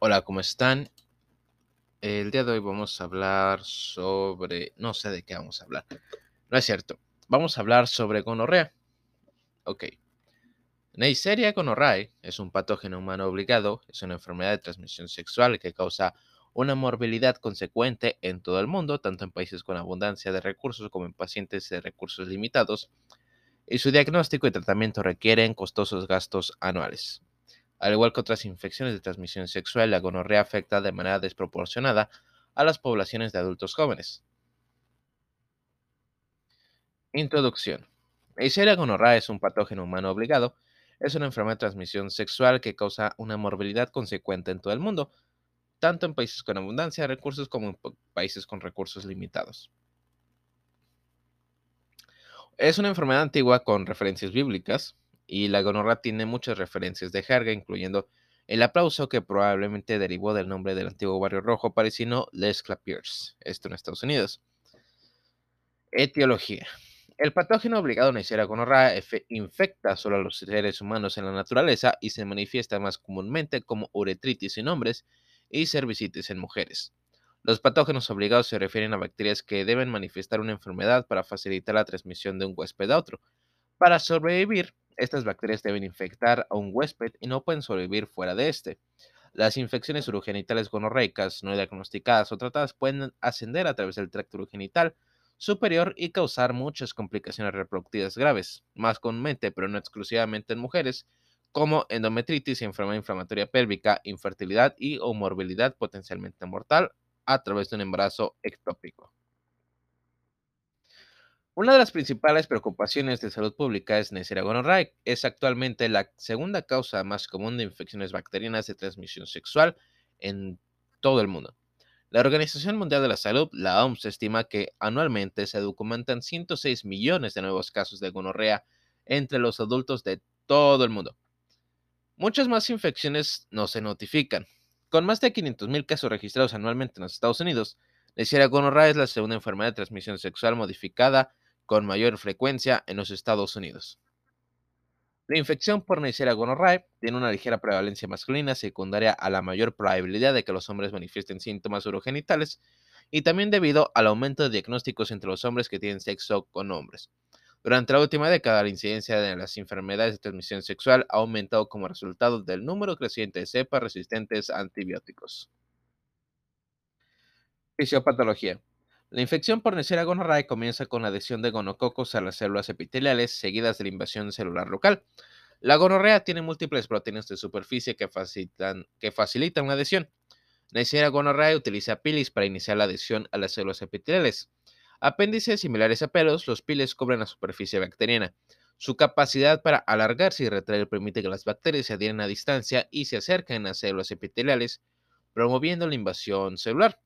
Hola, ¿cómo están? El día de hoy vamos a hablar sobre... No sé de qué vamos a hablar. No es cierto. Vamos a hablar sobre gonorrea. Ok. Neisseria gonorrhoeae es un patógeno humano obligado. Es una enfermedad de transmisión sexual que causa una morbilidad consecuente en todo el mundo, tanto en países con abundancia de recursos como en pacientes de recursos limitados. Y su diagnóstico y tratamiento requieren costosos gastos anuales. Al igual que otras infecciones de transmisión sexual, la gonorrea afecta de manera desproporcionada a las poblaciones de adultos jóvenes. Introducción. Neisseria gonorrhoeae es un patógeno humano obligado. Es una enfermedad de transmisión sexual que causa una morbilidad consecuente en todo el mundo, tanto en países con abundancia de recursos como en países con recursos limitados. Es una enfermedad antigua con referencias bíblicas y la gonorrea tiene muchas referencias de jerga, incluyendo el aplauso que probablemente derivó del nombre del antiguo barrio rojo parisino Les Clapiers, esto en Estados Unidos. Etiología. El patógeno obligado Neisseria gonorrhoeae infecta solo a los seres humanos en la naturaleza y se manifiesta más comúnmente como uretritis en hombres y cervicitis en mujeres. Los patógenos obligados se refieren a bacterias que deben manifestar una enfermedad para facilitar la transmisión de un huésped a otro. Para sobrevivir, estas bacterias deben infectar a un huésped y no pueden sobrevivir fuera de este. Las infecciones urogenitales gonorreicas no diagnosticadas o tratadas pueden ascender a través del tracto urogenital superior y causar muchas complicaciones reproductivas graves, más comúnmente, pero no exclusivamente en mujeres, como endometritis, enfermedad inflamatoria pélvica, infertilidad y o morbilidad potencialmente mortal a través de un embarazo ectópico. Una de las principales preocupaciones de salud pública es Neisseria gonorrhoeae. Es actualmente la segunda causa más común de infecciones bacterianas de transmisión sexual en todo el mundo. La Organización Mundial de la Salud, la OMS, estima que anualmente se documentan 106 millones de nuevos casos de gonorrea entre los adultos de todo el mundo. Muchas más infecciones no se notifican. Con más de 500.000 casos registrados anualmente en los Estados Unidos, Neisseria gonorrhoeae es la segunda enfermedad de transmisión sexual modificada con mayor frecuencia en los Estados Unidos. La infección por Neisseria gonorrhoeae tiene una ligera prevalencia masculina secundaria a la mayor probabilidad de que los hombres manifiesten síntomas urogenitales y también debido al aumento de diagnósticos entre los hombres que tienen sexo con hombres. Durante la última década, la incidencia de las enfermedades de transmisión sexual ha aumentado como resultado del número creciente de cepas resistentes a antibióticos. Fisiopatología. La infección por Neisseria gonorrhoeae comienza con la adhesión de gonococos a las células epiteliales, seguidas de la invasión celular local. La gonorrea tiene múltiples proteínas de superficie que facilitan, que la adhesión. Neisseria gonorrhoeae utiliza pilis para iniciar la adhesión a las células epiteliales. Apéndices similares a pelos, los piles cubren la superficie bacteriana. Su capacidad para alargarse y retraer permite que las bacterias se adhieran a distancia y se acerquen a células epiteliales, promoviendo la invasión celular.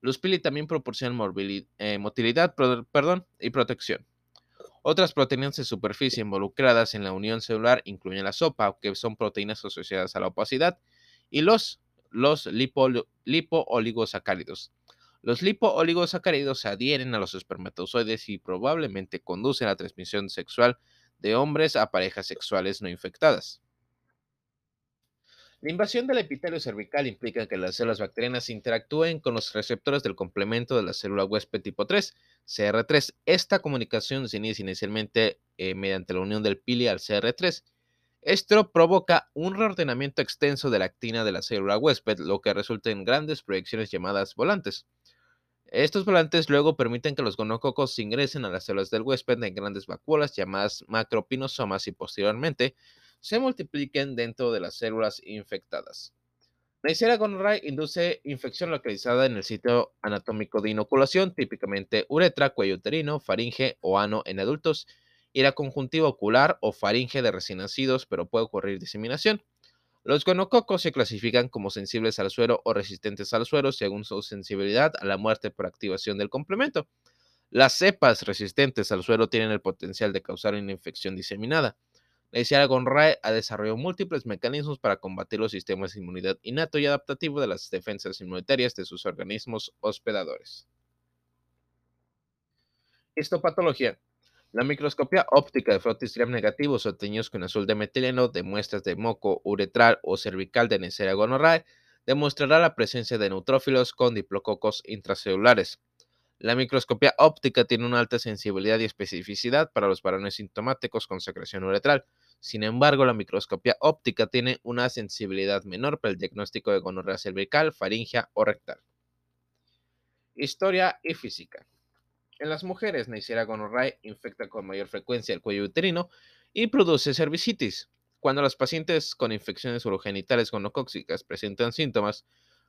Los pili también proporcionan eh, motilidad perdón, y protección. Otras proteínas de superficie involucradas en la unión celular incluyen la sopa, que son proteínas asociadas a la opacidad, y los, los lipo-oligosacáridos. Los lipo-oligosacáridos se adhieren a los espermatozoides y probablemente conducen a la transmisión sexual de hombres a parejas sexuales no infectadas. La invasión del epitelio cervical implica que las células bacterianas interactúen con los receptores del complemento de la célula huésped tipo 3, CR3. Esta comunicación se inicia inicialmente eh, mediante la unión del pili al CR3. Esto provoca un reordenamiento extenso de la actina de la célula huésped, lo que resulta en grandes proyecciones llamadas volantes. Estos volantes luego permiten que los gonococos ingresen a las células del huésped en grandes vacuolas llamadas macropinosomas y posteriormente se multipliquen dentro de las células infectadas. Neisseria gonorrhoeae induce infección localizada en el sitio anatómico de inoculación, típicamente uretra, cuello uterino, faringe o ano en adultos, y la conjuntiva ocular o faringe de recién nacidos, pero puede ocurrir diseminación. Los gonococos se clasifican como sensibles al suero o resistentes al suero según su sensibilidad a la muerte por activación del complemento. Las cepas resistentes al suero tienen el potencial de causar una infección diseminada. La Neisseria gonorrhoeae ha desarrollado múltiples mecanismos para combatir los sistemas de inmunidad innato y adaptativo de las defensas inmunitarias de sus organismos hospedadores. Histopatología. La microscopía óptica de frotis gram negativos o teñidos con azul de metileno de muestras de moco uretral o cervical de Neisseria gonorrhoeae demostrará la presencia de neutrófilos con diplococos intracelulares. La microscopía óptica tiene una alta sensibilidad y especificidad para los varones sintomáticos con secreción uretral. Sin embargo, la microscopía óptica tiene una sensibilidad menor para el diagnóstico de gonorrea cervical, faringea o rectal. Historia y física. En las mujeres, Neisseria gonorrhoeae infecta con mayor frecuencia el cuello uterino y produce cervicitis. Cuando los pacientes con infecciones urogenitales gonocóxicas presentan síntomas,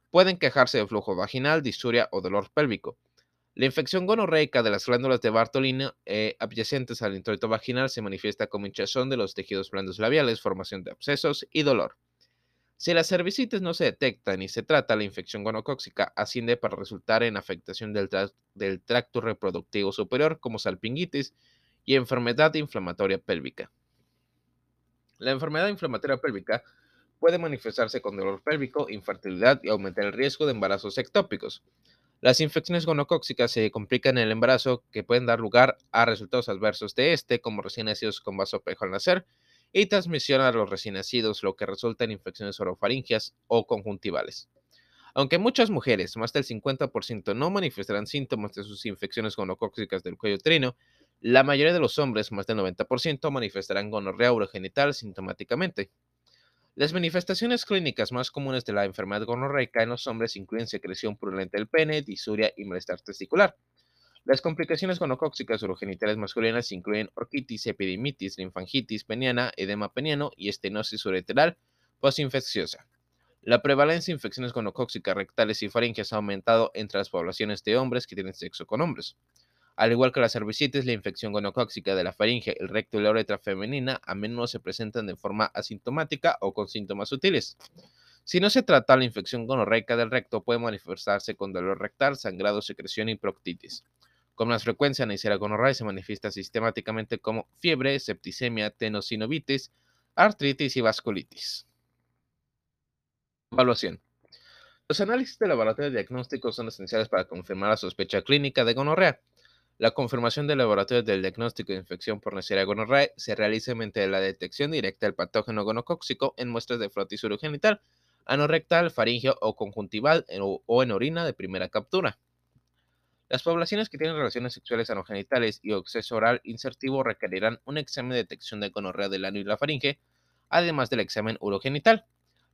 pueden quejarse de flujo vaginal, disuria o dolor pélvico. La infección gonorreica de las glándulas de Bartolina eh, adyacentes al introito vaginal se manifiesta como hinchazón de los tejidos blandos labiales, formación de abscesos y dolor. Si la cervicitis no se detecta ni se trata, la infección gonocóxica asciende para resultar en afectación del, del tracto reproductivo superior, como salpingitis y enfermedad inflamatoria pélvica. La enfermedad inflamatoria pélvica puede manifestarse con dolor pélvico, infertilidad y aumentar el riesgo de embarazos ectópicos. Las infecciones gonocóxicas se complican en el embarazo, que pueden dar lugar a resultados adversos de este, como recién nacidos con vasopejo al nacer, y transmisión a los recién nacidos, lo que resulta en infecciones orofaringias o conjuntivales. Aunque muchas mujeres, más del 50%, no manifestarán síntomas de sus infecciones gonocóxicas del cuello uterino, la mayoría de los hombres, más del 90%, manifestarán gonorrea urogenital sintomáticamente. Las manifestaciones clínicas más comunes de la enfermedad gonorreica en los hombres incluyen secreción purulenta del pene, disuria y malestar testicular. Las complicaciones gonocóxicas urogenitales masculinas incluyen orquitis, epidimitis, linfangitis peniana, edema peniano y estenosis ureteral postinfecciosa. La prevalencia de infecciones gonocóxicas rectales y faringes ha aumentado entre las poblaciones de hombres que tienen sexo con hombres. Al igual que la cervicitis, la infección gonocóxica de la faringe, el recto y la uretra femenina a menudo se presentan de forma asintomática o con síntomas sutiles. Si no se trata, la infección gonorreica del recto puede manifestarse con dolor rectal, sangrado, secreción y proctitis. Con más frecuencia, Neisseria gonorrhoeae se manifiesta sistemáticamente como fiebre, septicemia, tenosinovitis, artritis y vasculitis. Evaluación. Los análisis de laboratorio diagnóstico son esenciales para confirmar la sospecha clínica de gonorrea. La confirmación del laboratorio del diagnóstico de infección por Neisseria gonorrhoeae se realiza mediante la detección directa del patógeno gonocóxico en muestras de frotis urogenital, anorrectal, faringeo o conjuntival o en orina de primera captura. Las poblaciones que tienen relaciones sexuales anogenitales y acceso oral insertivo requerirán un examen de detección de gonorrea del ano y la faringe, además del examen urogenital.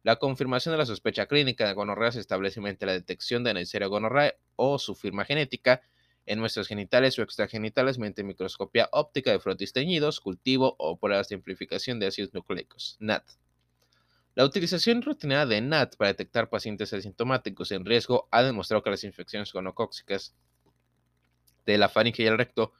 La confirmación de la sospecha clínica de gonorrea se establece mediante la detección de Neisseria gonorrea o su firma genética en muestras genitales o extragenitales mediante microscopía óptica de frotis teñidos, cultivo o pruebas de amplificación de ácidos nucleicos, NAT. La utilización rutinada de NAT para detectar pacientes asintomáticos en riesgo ha demostrado que las infecciones gonocóxicas de la faringe y el recto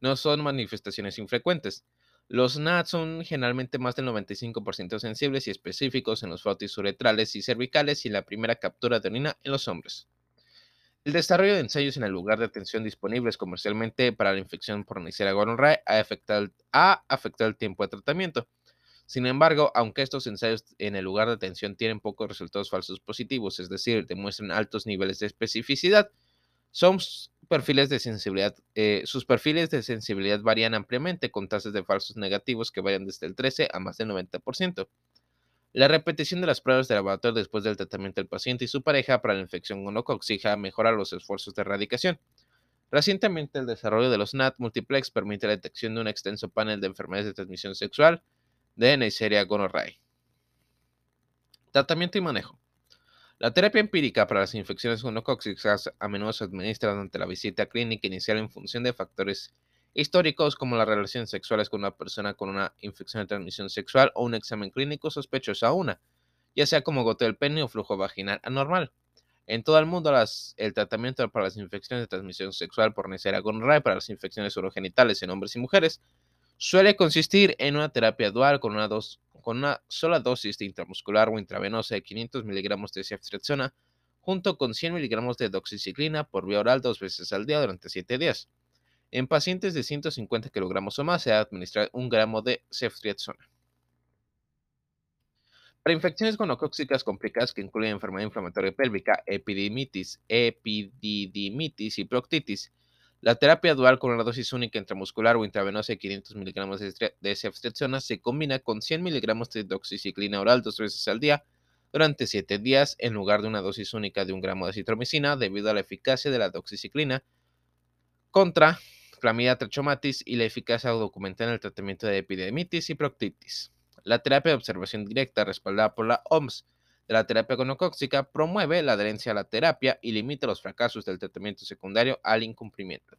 no son manifestaciones infrecuentes. Los NAT son generalmente más del 95% sensibles y específicos en los frotis uretrales y cervicales y la primera captura de orina en los hombres. El desarrollo de ensayos en el lugar de atención disponibles comercialmente para la infección por Neisseria gonorrhoeae ha afectado, ha afectado el tiempo de tratamiento. Sin embargo, aunque estos ensayos en el lugar de atención tienen pocos resultados falsos positivos, es decir, demuestran altos niveles de especificidad, son perfiles de sensibilidad, eh, sus perfiles de sensibilidad varían ampliamente con tasas de falsos negativos que varían desde el 13 a más del 90%. La repetición de las pruebas de laboratorio después del tratamiento del paciente y su pareja para la infección gonocóxica mejora los esfuerzos de erradicación. Recientemente, el desarrollo de los NAT multiplex permite la detección de un extenso panel de enfermedades de transmisión sexual de Neisseria gonorrhoeae. Tratamiento y manejo. La terapia empírica para las infecciones gonocóxicas a menudo se administra durante la visita clínica inicial en función de factores históricos como las relaciones sexuales con una persona con una infección de transmisión sexual o un examen clínico sospechoso a una, ya sea como goteo del pene o flujo vaginal anormal. En todo el mundo, el tratamiento para las infecciones de transmisión sexual por Neisseria gonorrhoeae para las infecciones urogenitales en hombres y mujeres suele consistir en una terapia dual con una, con una sola dosis de intramuscular o intravenosa de 500 miligramos de ceftriaxona junto con 100 miligramos de doxiciclina por vía oral dos veces al día durante 7 días. En pacientes de 150 kilogramos o más se debe administrar un gramo de ceftriaxona. Para infecciones gonocóxicas complicadas que incluyen enfermedad inflamatoria pélvica, epididimitis, epididimitis y proctitis, la terapia dual con una dosis única intramuscular o intravenosa de 500 miligramos de ceftriaxona se combina con 100 miligramos de doxiciclina oral dos veces al día durante 7 días en lugar de una dosis única de un gramo de citromicina debido a la eficacia de la doxiciclina contra clamidia trachomatis y la eficacia documentada en el tratamiento de epidemitis y proctitis. La terapia de observación directa respaldada por la OMS de la terapia gonocóxica promueve la adherencia a la terapia y limita los fracasos del tratamiento secundario al incumplimiento.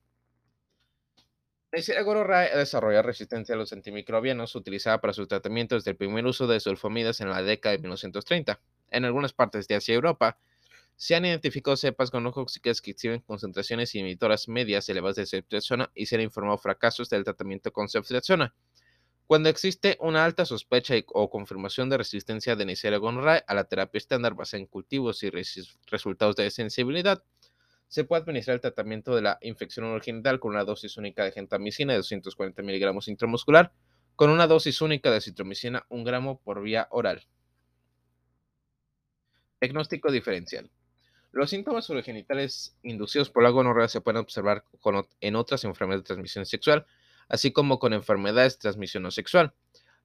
La gonorrea ha desarrollado resistencia a los antimicrobianos utilizada para su tratamiento desde el primer uso de sulfomidas en la década de 1930. En algunas partes de Asia y Europa, se han identificado cepas gonocóxicas que exhiben concentraciones inhibitoras medias elevadas de ceftriaxona y se han informado fracasos del tratamiento con ceftriaxona. Cuando existe una alta sospecha o confirmación de resistencia de Neisseria gonorrhoeae a la terapia estándar basada en cultivos y resultados de sensibilidad, se puede administrar el tratamiento de la infección urogenital con una dosis única de gentamicina de 240 miligramos intramuscular, con una dosis única de citromicina 1 gramo por vía oral. Diagnóstico diferencial. Los síntomas urogenitales inducidos por la gonorrea se pueden observar en otras enfermedades de transmisión sexual, así como con enfermedades de transmisión no sexual.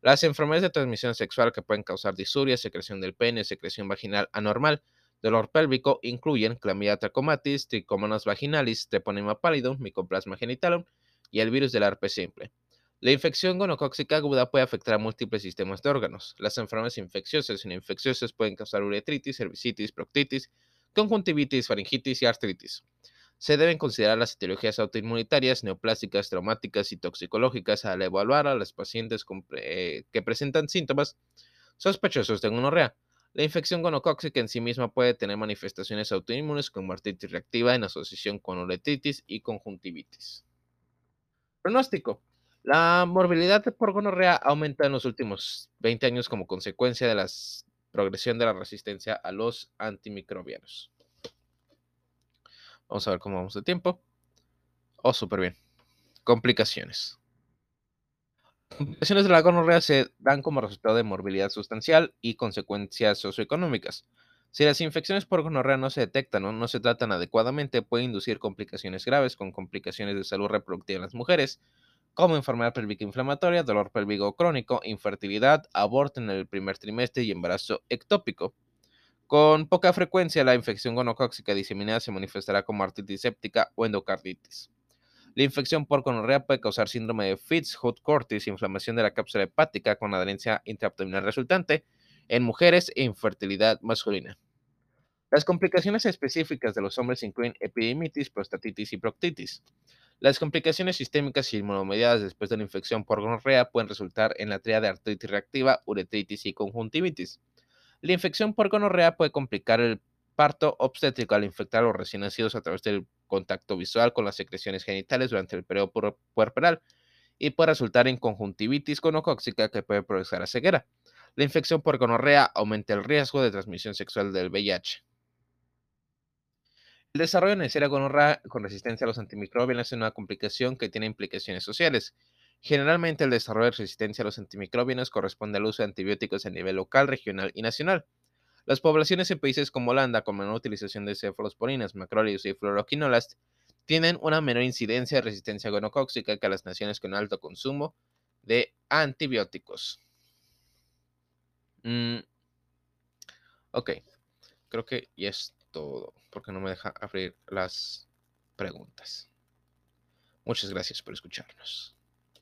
Las enfermedades de transmisión sexual que pueden causar disuria, secreción del pene, secreción vaginal anormal, dolor pélvico incluyen clamidia trachomatis, trichomonas vaginalis, treponema pálido, micoplasma genitalum y el virus del herpes simple. La infección gonocóxica aguda puede afectar a múltiples sistemas de órganos. Las enfermedades infecciosas y no infecciosas pueden causar uretritis, cervicitis, proctitis, conjuntivitis, faringitis y artritis se deben considerar las etiologías autoinmunitarias, neoplásicas, traumáticas y toxicológicas al evaluar a los pacientes eh, que presentan síntomas sospechosos de gonorrea. La infección gonocóxica en sí misma puede tener manifestaciones autoinmunes como artritis reactiva en asociación con uretritis y conjuntivitis. Pronóstico. La morbilidad por gonorrea aumenta en los últimos 20 años como consecuencia de la progresión de la resistencia a los antimicrobianos. Vamos a ver cómo vamos de tiempo. Oh, súper bien. Complicaciones. Complicaciones de la gonorrea se dan como resultado de morbilidad sustancial y consecuencias socioeconómicas. Si las infecciones por gonorrea no se detectan o no se tratan adecuadamente, puede inducir complicaciones graves con complicaciones de salud reproductiva en las mujeres, como enfermedad pélvica inflamatoria, dolor pélvico crónico, infertilidad, aborto en el primer trimestre y embarazo ectópico. Con poca frecuencia, la infección gonocóxica diseminada se manifestará como artritis séptica o endocarditis. La infección por gonorrea puede causar síndrome de Fitz-Hugh-Cortis, inflamación de la cápsula hepática con adherencia intraabdominal resultante en mujeres e infertilidad masculina. Las complicaciones específicas de los hombres incluyen epidemitis, prostatitis y proctitis. Las complicaciones sistémicas y inmunomediadas después de la infección por gonorrea pueden resultar en la tríada de artritis reactiva, uretritis y conjuntivitis. La infección por gonorrea puede complicar el parto obstétrico al infectar a los recién nacidos a través del contacto visual con las secreciones genitales durante el periodo puerperal y puede resultar en conjuntivitis gonocóxica que puede producir a ceguera. La infección por gonorrea aumenta el riesgo de transmisión sexual del VIH. El desarrollo de Neisseria gonorrea con resistencia a los antimicrobianos es una complicación que tiene implicaciones sociales. Generalmente el desarrollo de resistencia a los antimicrobianos corresponde al uso de antibióticos a nivel local, regional y nacional. Las poblaciones en países como Holanda, con menor utilización de cefalosporinas, macrólidos y fluoroquinolas, tienen una menor incidencia de resistencia gonocóxica que las naciones con alto consumo de antibióticos. Mm, ok, creo que ya es todo, porque no me deja abrir las preguntas. Muchas gracias por escucharnos.